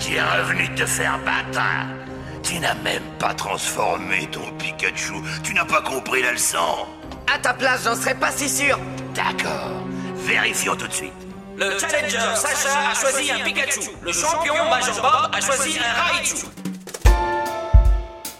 Bébé, tu es revenu te faire battre Tu n'as même pas transformé ton Pikachu. Tu n'as pas compris la leçon. À ta place, j'en serais pas si sûr. D'accord. Vérifions tout de suite. Le challenger Sacha a choisi un Pikachu. Le champion Major Bob a choisi un Raichu.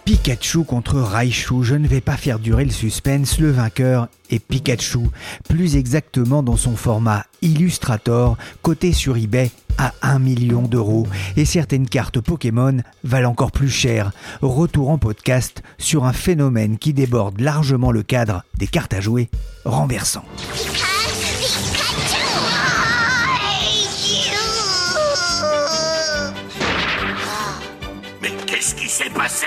Pikachu contre Raichu, je ne vais pas faire durer le suspense, le vainqueur est Pikachu, plus exactement dans son format Illustrator, coté sur eBay à 1 million d'euros. Et certaines cartes Pokémon valent encore plus cher. Retour en podcast sur un phénomène qui déborde largement le cadre des cartes à jouer, renversant. Mais qu'est-ce qui s'est passé?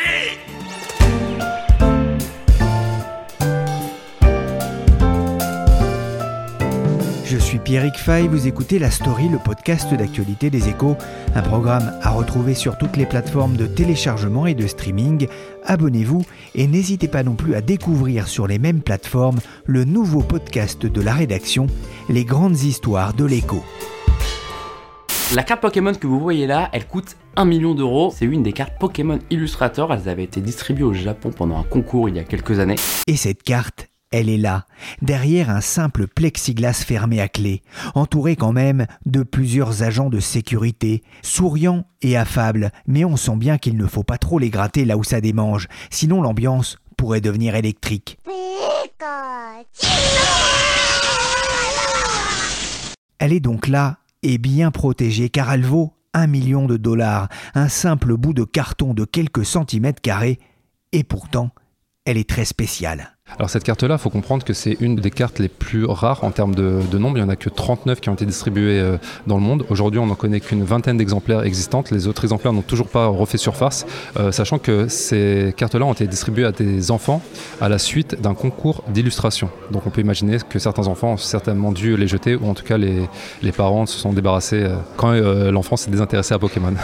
Suis Pierrick Fay, vous écoutez La Story, le podcast d'actualité des échos, un programme à retrouver sur toutes les plateformes de téléchargement et de streaming. Abonnez-vous et n'hésitez pas non plus à découvrir sur les mêmes plateformes le nouveau podcast de la rédaction, Les grandes histoires de l'écho. La carte Pokémon que vous voyez là, elle coûte 1 million d'euros. C'est une des cartes Pokémon Illustrator. Elles avaient été distribuées au Japon pendant un concours il y a quelques années. Et cette carte, elle est là, derrière un simple plexiglas fermé à clé, entouré quand même de plusieurs agents de sécurité, souriants et affables, mais on sent bien qu'il ne faut pas trop les gratter là où ça démange, sinon l'ambiance pourrait devenir électrique. Elle est donc là et bien protégée car elle vaut un million de dollars, un simple bout de carton de quelques centimètres carrés, et pourtant, elle est très spéciale. Alors cette carte-là, il faut comprendre que c'est une des cartes les plus rares en termes de, nombre. Il n'y en a que 39 qui ont été distribuées euh, dans le monde. Aujourd'hui, on n'en connaît qu'une vingtaine d'exemplaires existantes. Les autres exemplaires n'ont toujours pas refait surface, euh, sachant que ces cartes-là ont été distribuées à des enfants à la suite d'un concours d'illustration. Donc on peut imaginer que certains enfants ont certainement dû les jeter, ou en tout cas les, parents se sont débarrassés euh, quand l'enfant s'est désintéressé à Pokémon.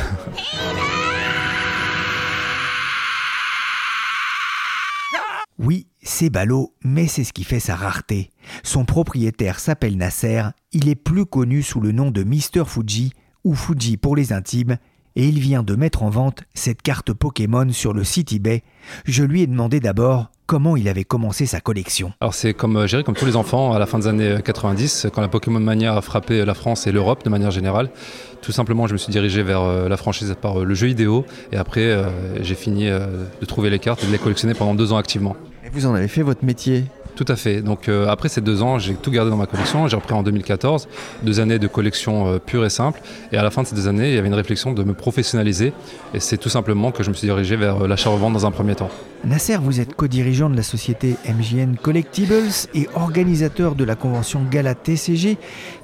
Oui, c'est ballot, mais c'est ce qui fait sa rareté. Son propriétaire s'appelle Nasser, il est plus connu sous le nom de Mr. Fuji, ou Fuji pour les intimes, et il vient de mettre en vente cette carte Pokémon sur le site eBay. Je lui ai demandé d'abord comment il avait commencé sa collection. Alors c'est comme euh, géré comme tous les enfants à la fin des années 90, quand la Pokémon Mania a frappé la France et l'Europe de manière générale. Tout simplement, je me suis dirigé vers euh, la franchise par euh, le jeu vidéo et après euh, j'ai fini euh, de trouver les cartes et de les collectionner pendant deux ans activement. Et vous en avez fait votre métier Tout à fait. Donc euh, après ces deux ans, j'ai tout gardé dans ma collection. J'ai repris en 2014, deux années de collection euh, pure et simple. Et à la fin de ces deux années, il y avait une réflexion de me professionnaliser. Et c'est tout simplement que je me suis dirigé vers euh, l'achat-revente dans un premier temps. Nasser, vous êtes co-dirigeant de la société MJN Collectibles et organisateur de la convention Gala TCG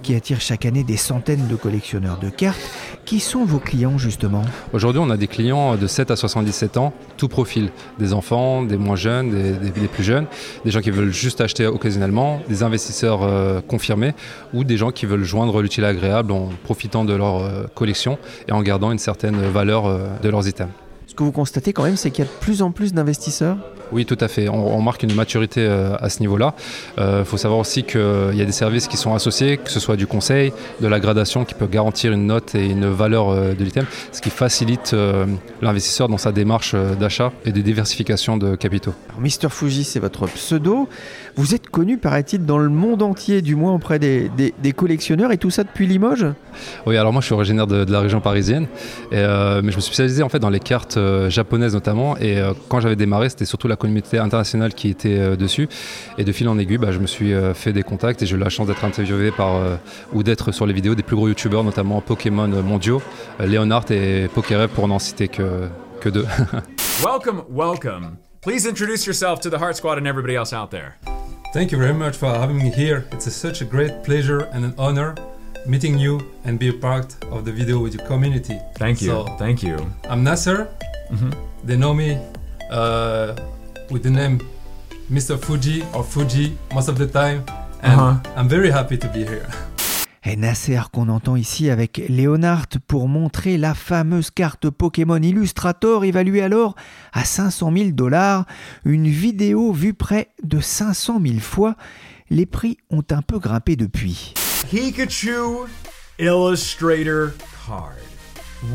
qui attire chaque année des centaines de collectionneurs de cartes. Qui sont vos clients justement? Aujourd'hui, on a des clients de 7 à 77 ans, tout profil. Des enfants, des moins jeunes, des, des- des plus jeunes, des gens qui veulent juste acheter occasionnellement, des investisseurs euh, confirmés ou des gens qui veulent joindre l'utile à l'agréable en profitant de leur euh, collection et en gardant une certaine valeur euh, de leurs items. Ce que vous constatez quand même, c'est qu'il y a de plus en plus d'investisseurs. Oui, tout à fait. On, on marque une maturité euh, à ce niveau-là. Il faut savoir aussi qu'il y a des services qui sont associés, que ce soit du conseil, de la gradation qui peut garantir une note et une valeur euh, de l'item, ce qui facilite euh, l'investisseur dans sa démarche euh, d'achat et de diversification de capitaux. Alors, Mr. Fuji, c'est votre pseudo. Vous êtes connu, paraît-il, dans le monde entier, du moins auprès des, des- des collectionneurs, et tout ça depuis Limoges? Oui, alors moi je suis originaire de, de la région parisienne, et, euh, mais je me suis spécialisé en fait dans les cartes euh, japonaises notamment. Et euh, quand j'avais démarré, c'était surtout la communauté internationale qui était euh, dessus. Et de fil en aiguille, bah, je me suis euh, fait des contacts et j'ai eu la chance d'être interviewé par euh, ou d'être sur les vidéos des plus gros youtubeurs, notamment Pokémon mondiaux, euh, Leonard et Pokérev pour n'en citer que, que deux. Welcome, welcome. Please introduce yourself to the Heart Squad and everybody else out there. Thank you very much for having me here. It's a, such a great pleasure and an honor meeting you and be a part of the video with your community. Thank you. So, Thank you. I'm Nasser. They know me uh, with the name Mr. Fuji or Fuji most of the time, and Uh-huh. I'm very happy to be here. Et Nasser qu'on entend ici avec Leonard pour montrer la fameuse carte Pokémon Illustrator évaluée alors à 500 000 dollars, une vidéo vue près de 500 000 fois. Les prix ont un peu grimpé depuis. Pikachu Illustrator card.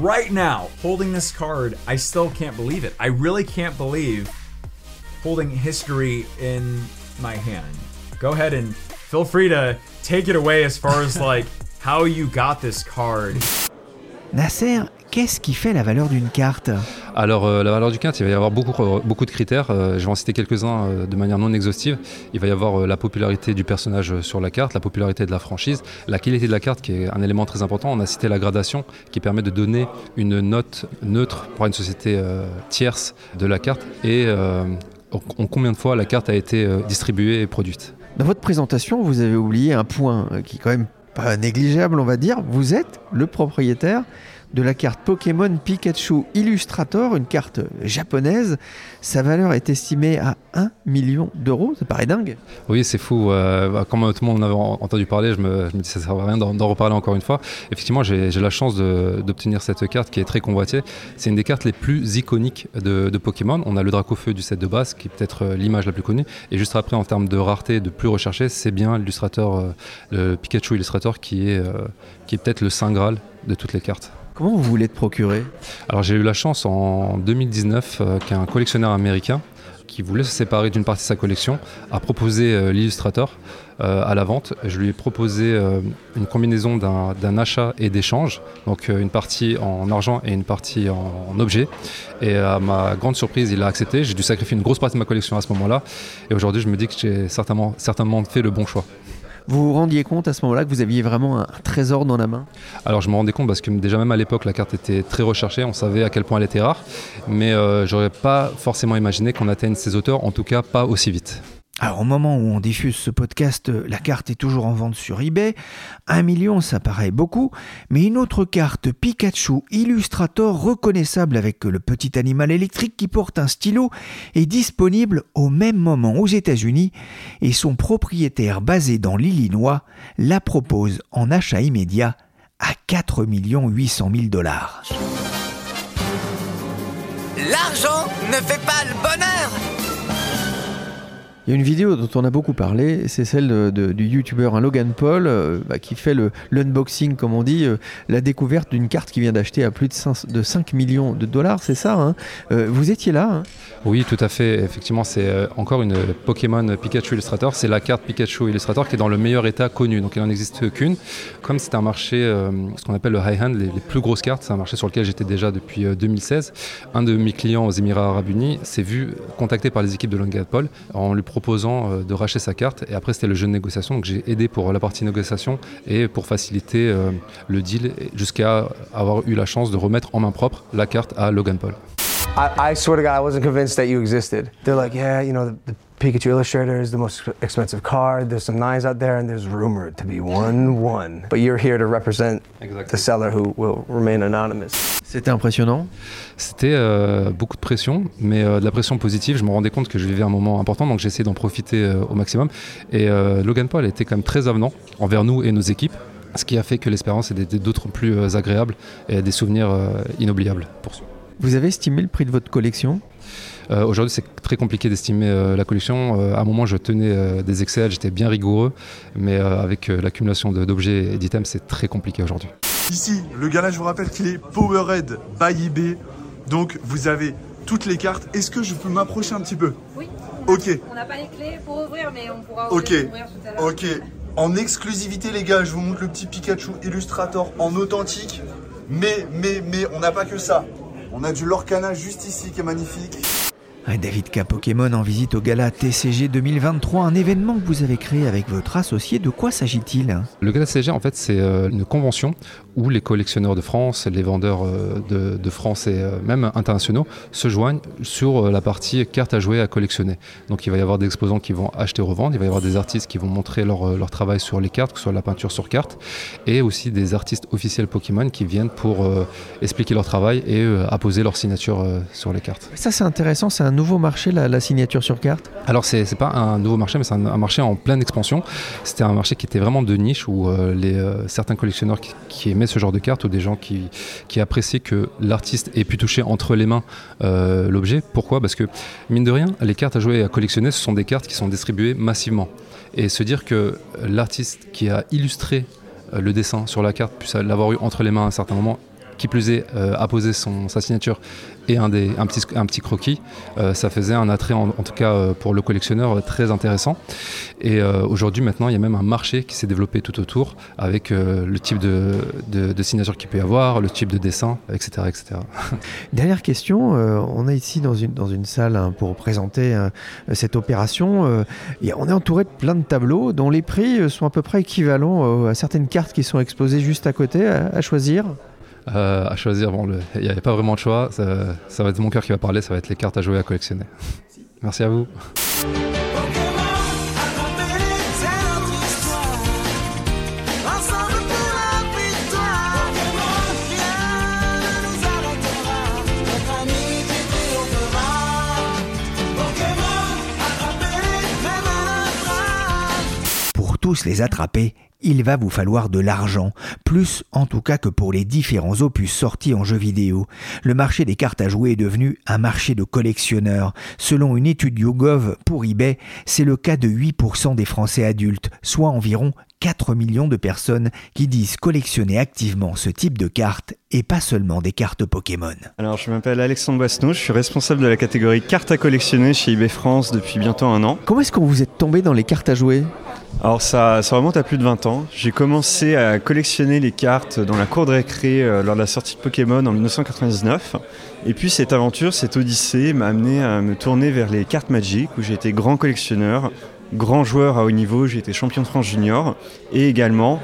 Right now, holding this card, I still can't believe it. I really can't believe holding history in my hand. Go ahead and feel free to take it away as far as like how you got this card. Nasser, qu'est-ce qui fait la valeur d'une carte? Alors, euh, la valeur du quinte, il va y avoir beaucoup, euh, beaucoup de critères. Euh, je vais en citer quelques-uns euh, de manière non exhaustive. Il va y avoir euh, la popularité du personnage sur la carte, la popularité de la franchise, la qualité de la carte qui est un élément très important. On a cité la gradation qui permet de donner une note neutre pour une société euh, tierce de la carte et euh, en en combien de fois la carte a été euh, distribuée et produite. Dans votre présentation, vous avez oublié un point euh, qui est quand même pas négligeable, on va dire. Vous êtes le propriétaire de la carte Pokémon Pikachu Illustrator, une carte japonaise. Sa valeur est estimée à 1 million d'euros. Ça paraît dingue. Oui, c'est fou. Euh, bah, tout le monde en avait en- entendu parler, je me, je me dis ça ne sert à rien d'en reparler encore une fois. Effectivement, j'ai la chance d'obtenir cette carte qui est très convoitée. C'est une des cartes les plus iconiques de, de Pokémon. On a le Dracofeu du set de base, qui est peut-être euh, l'image la plus connue. Et juste après, en termes de rareté, de plus recherché, c'est bien l'illustrateur, euh, le Pikachu Illustrator, qui est, euh, qui est peut-être le saint graal de toutes les cartes. Comment vous voulez te procurer? Alors j'ai eu la chance en 2019 euh, qu'un collectionneur américain qui voulait se séparer d'une partie de sa collection a proposé euh, l'illustrator euh, à la vente. Je lui ai proposé euh, une combinaison d'un achat et d'échange, donc euh, une partie en argent et une partie en, en objet. Et à ma grande surprise, il a accepté. J'ai dû sacrifier une grosse partie de ma collection à ce moment-là. Et aujourd'hui, je me dis que j'ai certainement fait le bon choix. Vous vous rendiez compte à ce moment-là que vous aviez vraiment un trésor dans la main? Alors je me rendais compte parce que déjà même à l'époque la carte était très recherchée, on savait à quel point elle était rare, mais euh, j'aurais pas forcément imaginé qu'on atteigne ces auteurs, en tout cas pas aussi vite. Alors au moment où on diffuse ce podcast, la carte est toujours en vente sur eBay. Un million, ça paraît beaucoup, mais une autre carte Pikachu Illustrator reconnaissable avec le petit animal électrique qui porte un stylo est disponible au même moment aux États-Unis et son propriétaire basé dans l'Illinois la propose en achat immédiat à 4 800 000 dollars. L'argent ne fait pas le bonheur Il y a une vidéo dont on a beaucoup parlé, c'est celle du youtubeur hein, Logan Paul euh, bah, qui fait l'unboxing, comme on dit, euh, la découverte d'une carte qu'il vient d'acheter à plus de 5, de 5 millions de dollars, c'est ça hein. Euh, Vous étiez là hein Oui, tout à fait. Effectivement, c'est euh, encore une Pokémon Pikachu Illustrator. C'est la carte Pikachu Illustrator qui est dans le meilleur état connu. Donc, il n'en existe qu'une. Comme c'est un marché, euh, ce qu'on appelle le high-hand, les, plus grosses cartes, c'est un marché sur lequel j'étais déjà depuis euh, 2016. Un de mes clients aux Émirats Arabes Unis s'est vu contacté par les équipes de Logan Paul en lui proposant euh, de racheter sa carte. Et après, c'était le jeu de négociation. Donc, j'ai aidé pour la partie négociation et pour faciliter euh, le deal jusqu'à avoir eu la chance de remettre en main propre la carte à Logan Paul. I, I swear to God, I wasn't convinced that you existed. They're like, yeah, you know, the, the Pikachu Illustrator is the most expensive card. There's some nines out there, and there's rumored to be one one. But you're here to represent the seller who will remain anonymous. C'était impressionnant. C'était euh, beaucoup de pression, mais euh, de la pression positive. Je me rendais compte que je vivais un moment important, donc j'ai essayé d'en profiter euh, au maximum. Et euh, Logan Paul était quand même très avenant envers nous et nos équipes, ce qui a fait que l'expérience était d'autres plus euh, agréable et des souvenirs euh, inoubliables pour soi. Vous avez estimé le prix de votre collection? Euh, Aujourd'hui, c'est très compliqué d'estimer euh, la collection. Euh, à un moment, je tenais euh, des Excel, j'étais bien rigoureux, mais euh, avec euh, l'accumulation d'objets et d'items, c'est très compliqué aujourd'hui. Ici, le gars-là, je vous rappelle qu'il est Powerhead by eBay. Donc, vous avez toutes les cartes. Est-ce que je peux m'approcher un petit peu? Oui. Ok, On n'a pas les clés pour ouvrir, mais on pourra ouvrir, ouvrir tout à l'heure. ok. En exclusivité, les gars, je vous montre le petit Pikachu Illustrator en authentique. Mais, mais, mais, on n'a pas que ça. On a du Lorcana juste ici qui est magnifique. David K. Pokémon en visite au gala TCG 2023, un événement que vous avez créé avec votre associé. De quoi s'agit-il? Le gala TCG, en fait, c'est euh, une convention où les collectionneurs de France, les vendeurs euh, de, France et euh, même internationaux se joignent sur la partie cartes à jouer à collectionner. Donc il va y avoir des exposants qui vont acheter revendre, il va y avoir des artistes qui vont montrer leur, leur travail sur les cartes, que ce soit la peinture sur carte, et aussi des artistes officiels Pokémon qui viennent pour expliquer leur travail et apposer leur signature sur les cartes. Ça c'est intéressant, c'est un nouveau marché, la, signature sur carte Alors, c'est n'est pas un nouveau marché, mais c'est un, marché en pleine expansion. C'était un marché qui était vraiment de niche où euh, les, euh, certains collectionneurs qui, aimaient ce genre de cartes ou des gens qui, qui appréciaient que l'artiste ait pu toucher entre les mains euh, l'objet. Pourquoi? Parce que, mine de rien, les cartes à jouer et à collectionner, ce sont des cartes qui sont distribuées massivement. Et se dire que l'artiste qui a illustré le dessin sur la carte puisse l'avoir eu entre les mains à un certain moment qui plus est, apposer son, sa signature et un, petit, croquis. Euh, ça faisait un attrait, en, tout cas euh, pour le collectionneur, euh, très intéressant. Et aujourd'hui, maintenant, il y a même un marché qui s'est développé tout autour avec le type de, de, signature qu'il peut y avoir, le type de dessin, etc. etc. Dernière question, on est ici dans une, dans une salle hein, pour présenter cette opération. Et on est entouré de plein de tableaux dont les prix sont à peu près équivalents à certaines cartes qui sont exposées juste à côté à choisir. Euh, à choisir, bon, il n'y avait pas vraiment de choix. Ça, ça, va être mon cœur qui va parler, ça va être les cartes à jouer à collectionner. Merci à vous. Pour tous les attraper, il va vous falloir de l'argent, plus en tout cas que pour les différents opus sortis en jeux vidéo. Le marché des cartes à jouer est devenu un marché de collectionneurs. Selon une étude YouGov pour eBay, c'est le cas de 8% des Français adultes, soit environ 4 millions de personnes qui disent collectionner activement ce type de cartes et pas seulement des cartes Pokémon. Alors je m'appelle Alexandre Boisneau, je suis responsable de la catégorie cartes à collectionner chez eBay France depuis bientôt un an. Comment est-ce que vous êtes tombé dans les cartes à jouer? Alors ça, ça, remonte à plus de 20 ans. J'ai commencé à collectionner les cartes dans la cour de récré euh, lors de la sortie de Pokémon en 1999. Et puis cette aventure, cette odyssée m'a amené à me tourner vers les cartes Magic où j'ai été grand collectionneur, grand joueur à haut niveau, j'ai été champion de France junior et également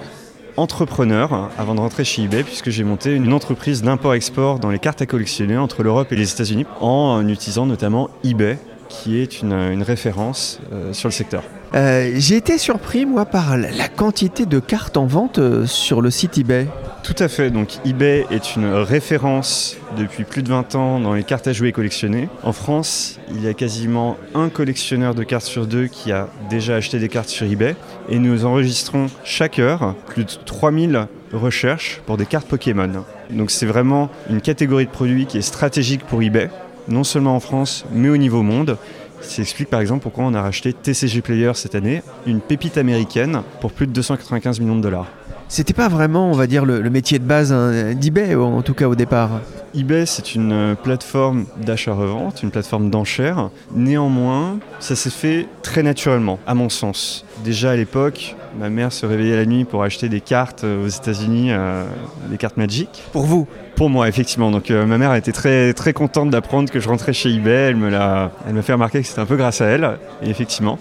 entrepreneur avant de rentrer chez eBay puisque j'ai monté une entreprise d'import-export dans les cartes à collectionner entre l'Europe et les États-Unis en utilisant notamment eBay qui est une, référence euh, sur le secteur. Euh, j'ai été surpris, moi, par la quantité de cartes en vente euh, sur le site eBay. Tout à fait. Donc, eBay est une référence depuis plus de 20 ans dans les cartes à jouer collectionnées. En France, il y a quasiment un collectionneur de cartes sur deux qui a déjà acheté des cartes sur eBay. Et nous enregistrons chaque heure plus de 3000 recherches pour des cartes Pokémon. Donc, c'est vraiment une catégorie de produits qui est stratégique pour eBay non seulement en France, mais au niveau monde. Ça explique par exemple pourquoi on a racheté TCG Player cette année, une pépite américaine, pour plus de 295 millions de dollars. C'était pas vraiment, on va dire, le, métier de base hein, d'eBay, en tout cas au départ. eBay, c'est une euh, plateforme d'achat-revente, une plateforme d'enchères. Néanmoins, ça s'est fait très naturellement, à mon sens. Déjà à l'époque, ma mère se réveillait la nuit pour acheter des cartes euh, aux États-Unis, euh, des cartes Magic. Pour vous pour moi, effectivement. Donc, euh, ma mère a été très, très contente d'apprendre que je rentrais chez eBay. Elle me l'a, elle m'a fait remarquer que c'était un peu grâce à elle, et effectivement.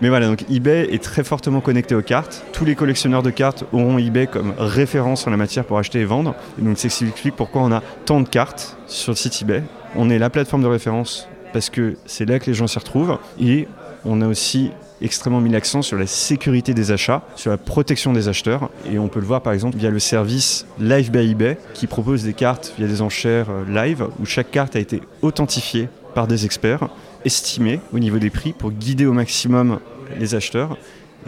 Mais voilà, donc eBay est très fortement connecté aux cartes. Tous les collectionneurs de cartes auront eBay comme référence en la matière pour acheter et vendre. donc, c'est ce qui explique pourquoi on a tant de cartes sur le site eBay. On est la plateforme de référence parce que c'est là que les gens s'y retrouvent. Et on a aussi extrêmement mis l'accent sur la sécurité des achats, sur la protection des acheteurs. Et on peut le voir par exemple via le service Live by eBay qui propose des cartes via des enchères euh, live où chaque carte a été authentifiée par des experts, estimée au niveau des prix pour guider au maximum les acheteurs.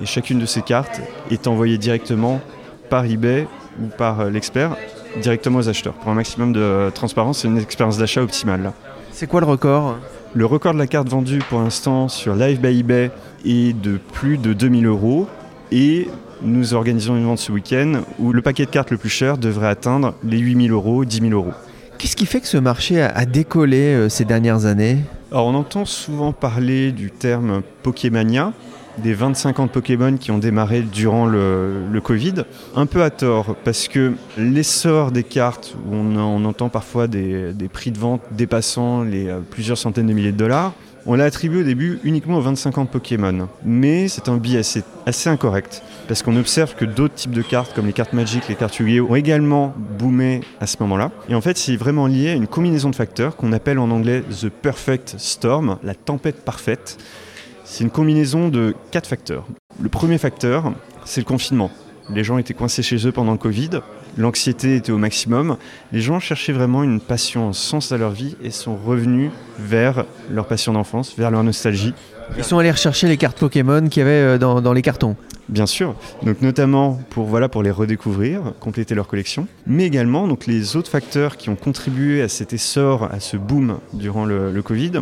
Et chacune de ces cartes est envoyée directement par eBay ou par euh, l'expert directement aux acheteurs. Pour un maximum de transparence, c'est une expérience d'achat optimale. C'est quoi le record? Le record de la carte vendue pour l'instant sur Live by eBay est de plus de 2000 euros et nous organisons une vente ce week-end où le paquet de cartes le plus cher devrait atteindre les 8000 euros, 10 000 euros. Qu'est-ce qui fait que ce marché a décollé euh, ces dernières années? Alors on entend souvent parler du terme Pokémania, des 25 ans de Pokémon qui ont démarré durant le, le Covid. Un peu à tort, parce que l'essor des cartes, où on, on entend parfois des, des prix de vente dépassant les euh, plusieurs centaines de milliers de dollars, on l'a attribué au début uniquement aux 25 ans Pokémon. Mais c'est un biais assez, assez incorrect, parce qu'on observe que d'autres types de cartes, comme les cartes Magic, les cartes Yu-Gi-Oh, ont également boomé à ce moment-là. Et en fait, c'est vraiment lié à une combinaison de facteurs qu'on appelle en anglais The Perfect Storm, la tempête parfaite. C'est une combinaison de quatre facteurs. Le premier facteur, c'est le confinement. Les gens étaient coincés chez eux pendant le Covid, l'anxiété était au maximum, les gens cherchaient vraiment une passion, un sens à leur vie et sont revenus vers leur passion d'enfance, vers leur nostalgie. Ils sont allés rechercher les cartes Pokémon qu'il y avait euh, dans, dans les cartons. Bien sûr, donc notamment pour, voilà, pour les redécouvrir, compléter leur collection, mais également donc, les autres facteurs qui ont contribué à cet essor, à ce boom durant le, le Covid.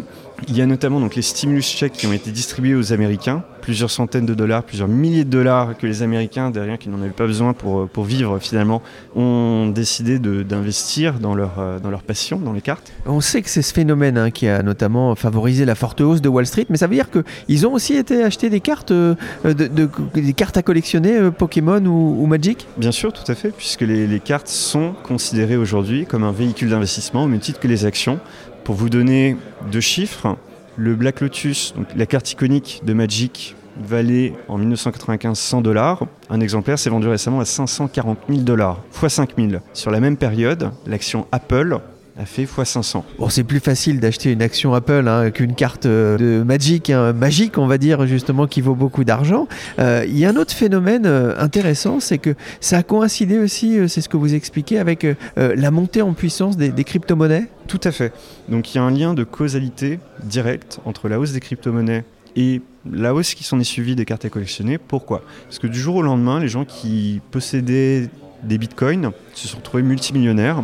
Il y a notamment donc, les stimulus chèques qui ont été distribués aux Américains, plusieurs centaines de dollars, plusieurs milliers de dollars que les Américains, derrière qui n'en avaient pas besoin pour, pour vivre finalement, ont décidé d'investir dans leur, euh, dans leur passion, dans les cartes. On sait que c'est ce phénomène hein, qui a notamment favorisé la forte hausse de Wall Street, mais ça veut dire qu'ils ont aussi été acheter des cartes, euh, de, de- des cartes à collectionner, euh, Pokémon ou, ou Magic? Bien sûr, tout à fait, puisque les, les cartes sont considérées aujourd'hui comme un véhicule d'investissement au même titre que les actions. Pour vous donner deux chiffres, le Black Lotus, donc la carte iconique de Magic, valait en 1995 100 dollars. Un exemplaire s'est vendu récemment à 540 000 dollars, x 5 000. Sur la même période, l'action Apple a fait x 500. Bon, c'est plus facile d'acheter une action Apple hein, qu'une carte euh, de Magic, hein, magique, on va dire, justement, qui vaut beaucoup d'argent. Euh, Il y a un autre phénomène euh, intéressant, c'est que ça a coïncidé aussi, c'est ce que vous expliquez, avec euh, la montée en puissance des, des crypto-monnaies. Tout à fait. Donc il y a un lien de causalité direct entre la hausse des crypto-monnaies et la hausse qui s'en est suivie des cartes à collectionner. Pourquoi? Parce que du jour au lendemain, les gens qui possédaient des bitcoins se sont retrouvés multimillionnaires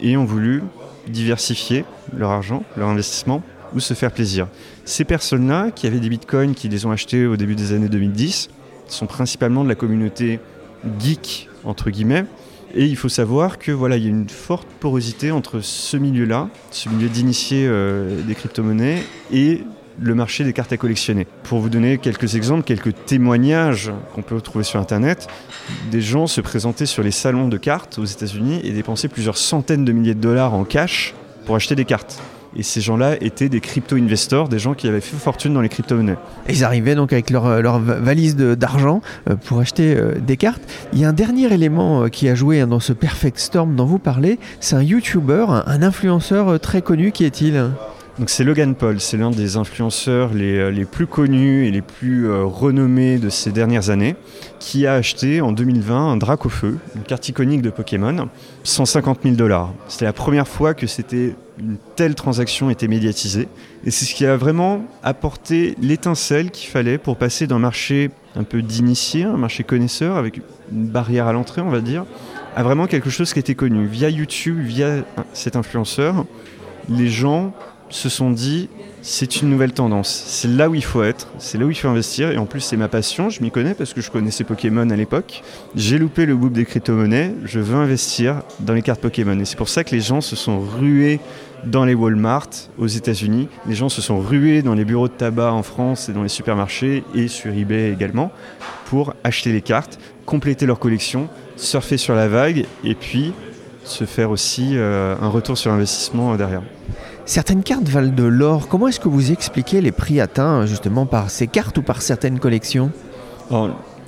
et ont voulu diversifier leur argent, leur investissement ou se faire plaisir. Ces personnes-là qui avaient des bitcoins, qui les ont achetés au début des années 2010, sont principalement de la communauté geek, entre guillemets, et il faut savoir que voilà, il y a une forte porosité entre ce milieu-là, ce milieu d'initiés euh, des crypto-monnaies, et le marché des cartes à collectionner. Pour vous donner quelques exemples, quelques témoignages qu'on peut trouver sur Internet, des gens se présentaient sur les salons de cartes aux États-Unis et dépensaient plusieurs centaines de milliers de dollars en cash pour acheter des cartes. Et ces gens-là étaient des crypto-investors, des gens qui avaient fait fortune dans les crypto-monnaies. Ils arrivaient donc avec leur, euh, leur va- valise d'argent euh, pour acheter euh, des cartes. Il y a un dernier élément qui a joué hein, dans ce Perfect Storm dont vous parlez, c'est un YouTuber, un, influenceur très connu, qui est-il? Donc c'est Logan Paul, c'est l'un des influenceurs les, euh, plus connus et les plus euh, renommés de ces dernières années, qui a acheté en 2020 un Dracofeu, une carte iconique de Pokémon, 150 000 dollars. C'était la première fois que une telle transaction était médiatisée, et c'est ce qui a vraiment apporté l'étincelle qu'il fallait pour passer d'un marché un peu d'initié, un marché connaisseur avec une barrière à l'entrée, on va dire, à vraiment quelque chose qui était connu via YouTube, via cet influenceur. Les gens se sont dit c'est une nouvelle tendance, c'est là où il faut être, c'est là où il faut investir. Et en plus c'est ma passion, je m'y connais parce que je connaissais Pokémon à l'époque. J'ai loupé le boom des crypto-monnaies, je veux investir dans les cartes Pokémon. Et c'est pour ça que les gens se sont rués dans les Walmart aux États-Unis, les gens se sont rués dans les bureaux de tabac en France et dans les supermarchés et sur eBay également pour acheter les cartes, compléter leur collection, surfer sur la vague et puis se faire aussi euh, un retour sur investissement derrière. Certaines cartes valent de l'or. Comment est-ce que vous expliquez les prix atteints justement par ces cartes ou par certaines collections?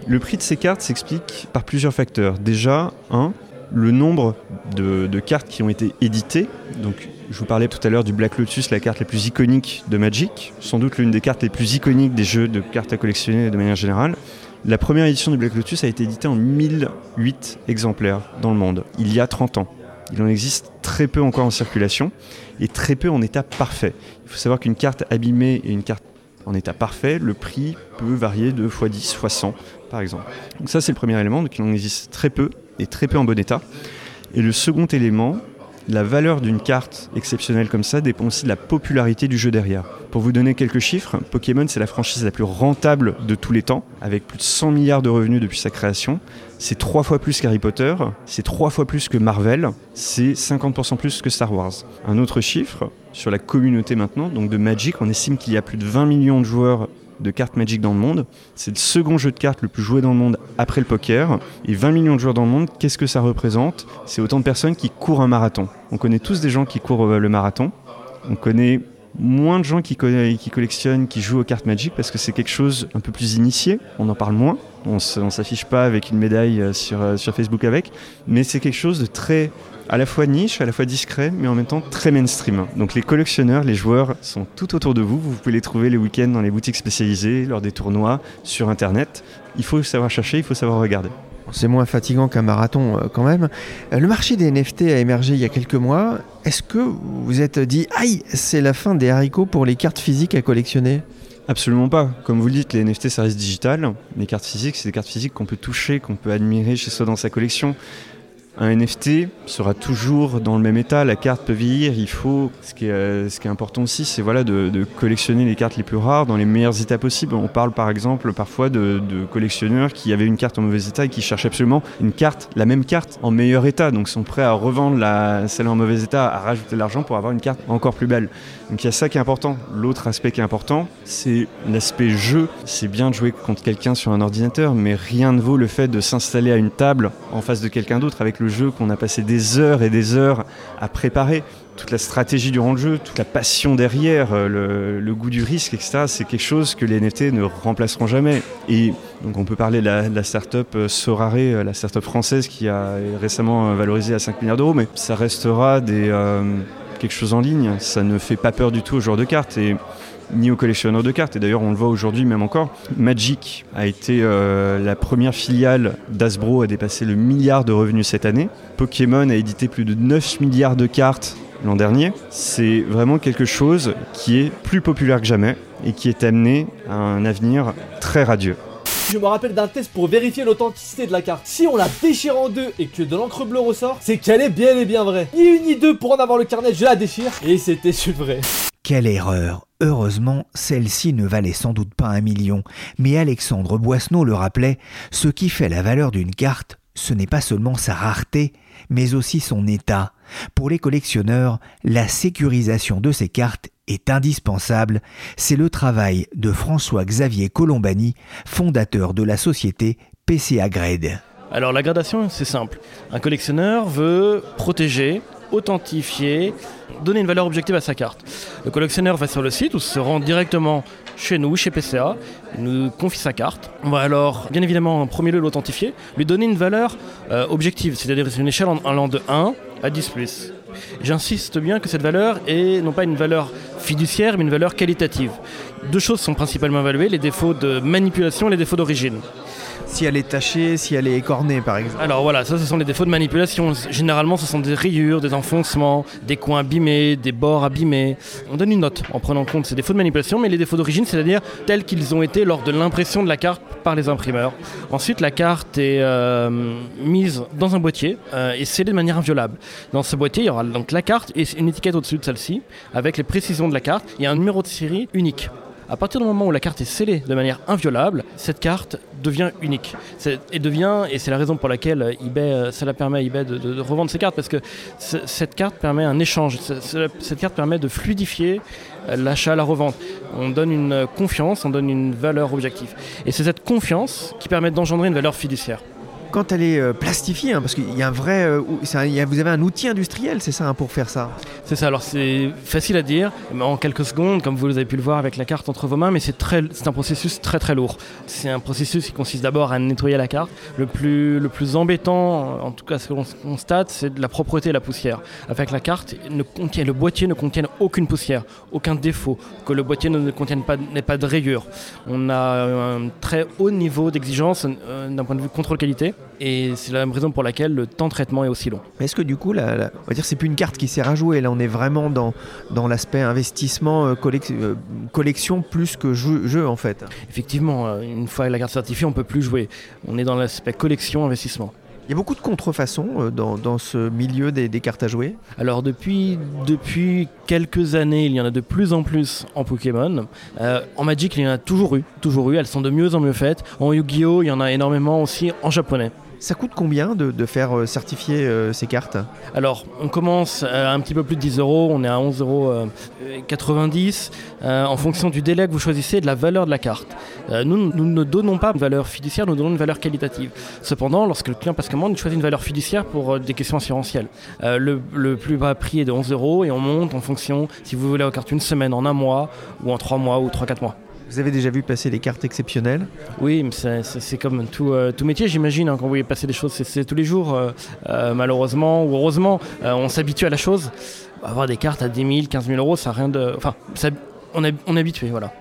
Le prix de ces cartes s'explique par plusieurs facteurs. Déjà, un, le nombre de, de cartes qui ont été éditées. Donc, je vous parlais tout à l'heure du Black Lotus, la carte la plus iconique de Magic, sans doute l'une des cartes les plus iconiques des jeux de cartes à collectionner de manière générale. La première édition du Black Lotus a été éditée en 1008 exemplaires dans le monde, il y a 30 ans. Il en existe très peu encore en circulation et très peu en état parfait. Il faut savoir qu'une carte abîmée et une carte en état parfait, le prix peut varier de x10, x100 par exemple. Donc ça c'est le premier élément, donc il en existe très peu et très peu en bon état. Et le second élément, la valeur d'une carte exceptionnelle comme ça dépend aussi de la popularité du jeu derrière. Pour vous donner quelques chiffres, Pokémon c'est la franchise la plus rentable de tous les temps, avec plus de 100 milliards de revenus depuis sa création. C'est trois fois plus qu'Harry Potter, c'est trois fois plus que Marvel, c'est 50% plus que Star Wars. Un autre chiffre, sur la communauté maintenant, donc de Magic, on estime qu'il y a plus de 20 millions de joueurs de cartes Magic dans le monde. C'est le second jeu de cartes le plus joué dans le monde après le poker. Et 20 millions de joueurs dans le monde, qu'est-ce que ça représente? C'est autant de personnes qui courent un marathon. On connaît tous des gens qui courent euh, le marathon. On connaît moins de gens qui, qui collectionnent, qui jouent aux cartes Magic parce que c'est quelque chose un peu plus initié. On en parle moins. On ne s'affiche pas avec une médaille euh, sur, euh, sur Facebook avec. Mais c'est quelque chose de très à la fois niche, à la fois discret, mais en même temps très mainstream. Donc les collectionneurs, les joueurs sont tout autour de vous. Vous pouvez les trouver les week-ends dans les boutiques spécialisées, lors des tournois, sur Internet. Il faut savoir chercher, il faut savoir regarder. C'est moins fatigant qu'un marathon euh, quand même. Euh, le marché des NFT a émergé il y a quelques mois. Est-ce que vous vous êtes dit, aïe, c'est la fin des haricots pour les cartes physiques à collectionner? Absolument pas. Comme vous le dites, les NFT, ça reste digital. Les cartes physiques, c'est des cartes physiques qu'on peut toucher, qu'on peut admirer chez soi dans sa collection. Un NFT sera toujours dans le même état, la carte peut vieillir, il faut, ce qui est, important aussi, c'est voilà, de, collectionner les cartes les plus rares dans les meilleurs états possibles. On parle par exemple parfois de, collectionneurs qui avaient une carte en mauvais état et qui cherchent absolument une carte, la même carte en meilleur état, donc sont prêts à revendre la, celle en mauvais état, à rajouter de l'argent pour avoir une carte encore plus belle. Donc il y a ça qui est important. L'autre aspect qui est important, c'est l'aspect jeu. C'est bien de jouer contre quelqu'un sur un ordinateur, mais rien ne vaut le fait de s'installer à une table en face de quelqu'un d'autre avec le jeu qu'on a passé des heures et des heures à préparer. Toute la stratégie durant le jeu, toute la passion derrière, euh, le, goût du risque, etc., c'est quelque chose que les NFT ne remplaceront jamais. Et donc on peut parler de la, la start-up euh, Sorare, euh, la start-up française qui a récemment valorisé à 5 milliards d'euros, mais ça restera quelque chose en ligne. Ça ne fait pas peur du tout aux joueurs de cartes. Et ni aux collectionneurs de cartes. Et d'ailleurs, on le voit aujourd'hui même encore. Magic a été euh, la première filiale d'Asbro à dépasser le milliard de revenus cette année. Pokémon a édité plus de 9 milliards de cartes l'an dernier. C'est vraiment quelque chose qui est plus populaire que jamais et qui est amené à un avenir très radieux. Je me rappelle d'un test pour vérifier l'authenticité de la carte. Si on la déchire en deux et que de l'encre bleue ressort, c'est qu'elle est bien et bien vraie. Ni une ni deux pour en avoir le carnet, je la déchire. Et c'était super vrai. Quelle erreur Heureusement, celle-ci ne valait sans doute pas un million, mais Alexandre Boisseneau le rappelait, ce qui fait la valeur d'une carte, ce n'est pas seulement sa rareté, mais aussi son état. Pour les collectionneurs, la sécurisation de ces cartes est indispensable. C'est le travail de François-Xavier Colombani, fondateur de la société PCA Grade. Alors la gradation, c'est simple. Un collectionneur veut protéger, authentifier, donner une valeur objective à sa carte. Le collectionneur va sur le site ou se rend directement chez nous, chez PCA, nous confie sa carte. On va alors, bien évidemment, en premier lieu l'authentifier, lui donner une valeur euh, objective, c'est-à-dire une échelle en allant de 1 à 10 plus. J'insiste bien que cette valeur est non pas une valeur fiduciaire, mais une valeur qualitative. Deux choses sont principalement évaluées, les défauts de manipulation et les défauts d'origine. Si elle est tachée, si elle est écornée par exemple. Alors voilà, ça ce sont les défauts de manipulation. Généralement ce sont des rayures, des enfoncements, des coins abîmés, des bords abîmés. On donne une note en prenant en compte ces défauts de manipulation, mais les défauts d'origine, c'est-à-dire tels qu'ils ont été lors de l'impression de la carte par les imprimeurs. Ensuite la carte est euh, mise dans un boîtier euh, et scellée de manière inviolable. Dans ce boîtier, il y aura donc la carte et une étiquette au-dessus de celle-ci avec les précisions de la carte et un numéro de série unique. À partir du moment où la carte est scellée de manière inviolable, cette carte devient unique. Et c'est la raison pour laquelle eBay, euh, cela permet à eBay de, revendre ses cartes, parce que cette carte permet un échange. Cette carte permet de fluidifier euh, l'achat, la revente. On donne une confiance, on donne une valeur objective. Et c'est cette confiance qui permet d'engendrer une valeur fiduciaire quand elle est euh, plastifiée, hein, parce qu'il y a un vrai, euh, vous avez un outil industriel, c'est ça, hein, pour faire ça? C'est ça. Alors c'est facile à dire, mais en quelques secondes, comme vous avez pu le voir avec la carte entre vos mains, mais c'est un processus très très lourd. C'est un processus qui consiste d'abord à nettoyer la carte. Le plus, le plus embêtant, en tout cas ce que l'on constate, c'est de la propreté et la poussière. Avec la carte, contient, le boîtier ne contienne aucune poussière, aucun défaut, que le boîtier ne contienne pas, n'ait pas de rayures. On a un très haut niveau d'exigence euh, d'un point de vue contrôle qualité. Et c'est la même raison pour laquelle le temps de traitement est aussi long. Mais est-ce que du coup, la, on va dire c'est plus une carte qui sert à jouer. Là, on est vraiment dans, dans l'aspect investissement, euh, euh, collection plus que jeu, jeu, en fait. Effectivement, euh, une fois la carte certifiée, on peut plus jouer. On est dans l'aspect collection, investissement. Il y a beaucoup de contrefaçons dans, dans ce milieu des, cartes à jouer Alors depuis, depuis quelques années, il y en a de plus en plus en Pokémon. en Magic, il y en a toujours eu, toujours eu. Elles sont de mieux en mieux faites. En Yu-Gi-Oh, il y en a énormément aussi en japonais. Ça coûte combien de, faire euh, certifier euh, ces cartes? Alors, on commence à un petit peu plus de 10 euros, on est à 11,90 euros euh, en fonction du délai que vous choisissez et de la valeur de la carte. Euh, nous, ne donnons pas une valeur fiduciaire, nous donnons une valeur qualitative. Cependant, lorsque le client passe commande, il choisit une valeur fiduciaire pour euh, des questions assurantielles. Euh, le, plus bas prix est de 11 euros et on monte en fonction si vous voulez la carte une semaine, en un mois, ou en trois mois, ou trois, quatre mois. Vous avez déjà vu passer des cartes exceptionnelles Oui, c'est- comme tout, euh, métier, j'imagine. hein, quand vous voyez passer des choses, c'est- tous les jours. euh, euh, malheureusement ou heureusement, on s'habitue à la chose. Avoir des cartes à 10 000, 15 000 euros, ça n'a rien de. Enfin, on est, on est habitué, voilà.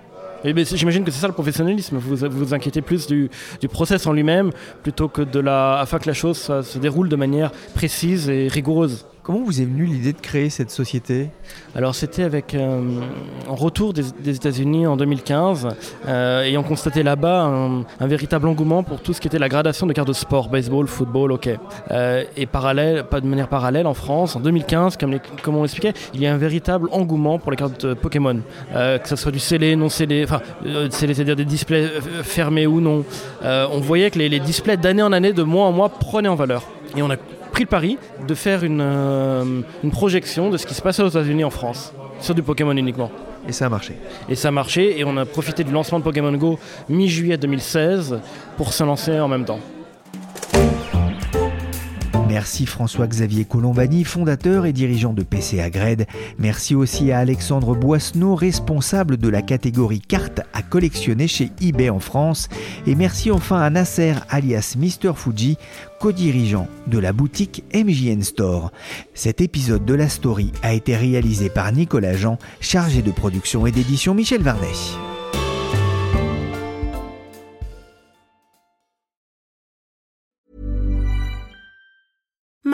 Ben, J'imagine que c'est ça le professionnalisme. Vous vous inquiétez plus du, process en lui-même plutôt que de la. afin que la chose se déroule de manière précise et rigoureuse. Comment vous est venue l'idée de créer cette société? Alors c'était avec euh, un retour des, États-Unis en 2015, euh, ayant constaté là-bas un, véritable engouement pour tout ce qui était la gradation de cartes de sport, baseball, football, hockey. Euh, et parallèle, pas de manière parallèle, en France, en 2015, comme, on l'expliquait, il y a un véritable engouement pour les cartes Pokémon, Euh, que ce soit du scellé, non scellé, enfin scellé, c'est-à-dire des displays fermés ou non. On voyait que les, les displays d'année en année, de mois en mois, prenaient en valeur. Et on a pris le pari de faire une, euh, une projection de ce qui se passait aux États-Unis en France, sur du Pokémon uniquement. Et ça a marché. Et ça a marché, et on a profité du lancement de Pokémon Go mi-juillet 2016 pour se lancer en même temps. Merci François-Xavier Colombani, fondateur et dirigeant de PCA Gred. Merci aussi à Alexandre Boisseneau, responsable de la catégorie cartes à collectionner chez eBay en France. Et merci enfin à Nasser alias Mr. Fuji, co-dirigeant de la boutique MJN Store. Cet épisode de la story a été réalisé par Nicolas Jean, chargé de production et d'édition Michel Varnet.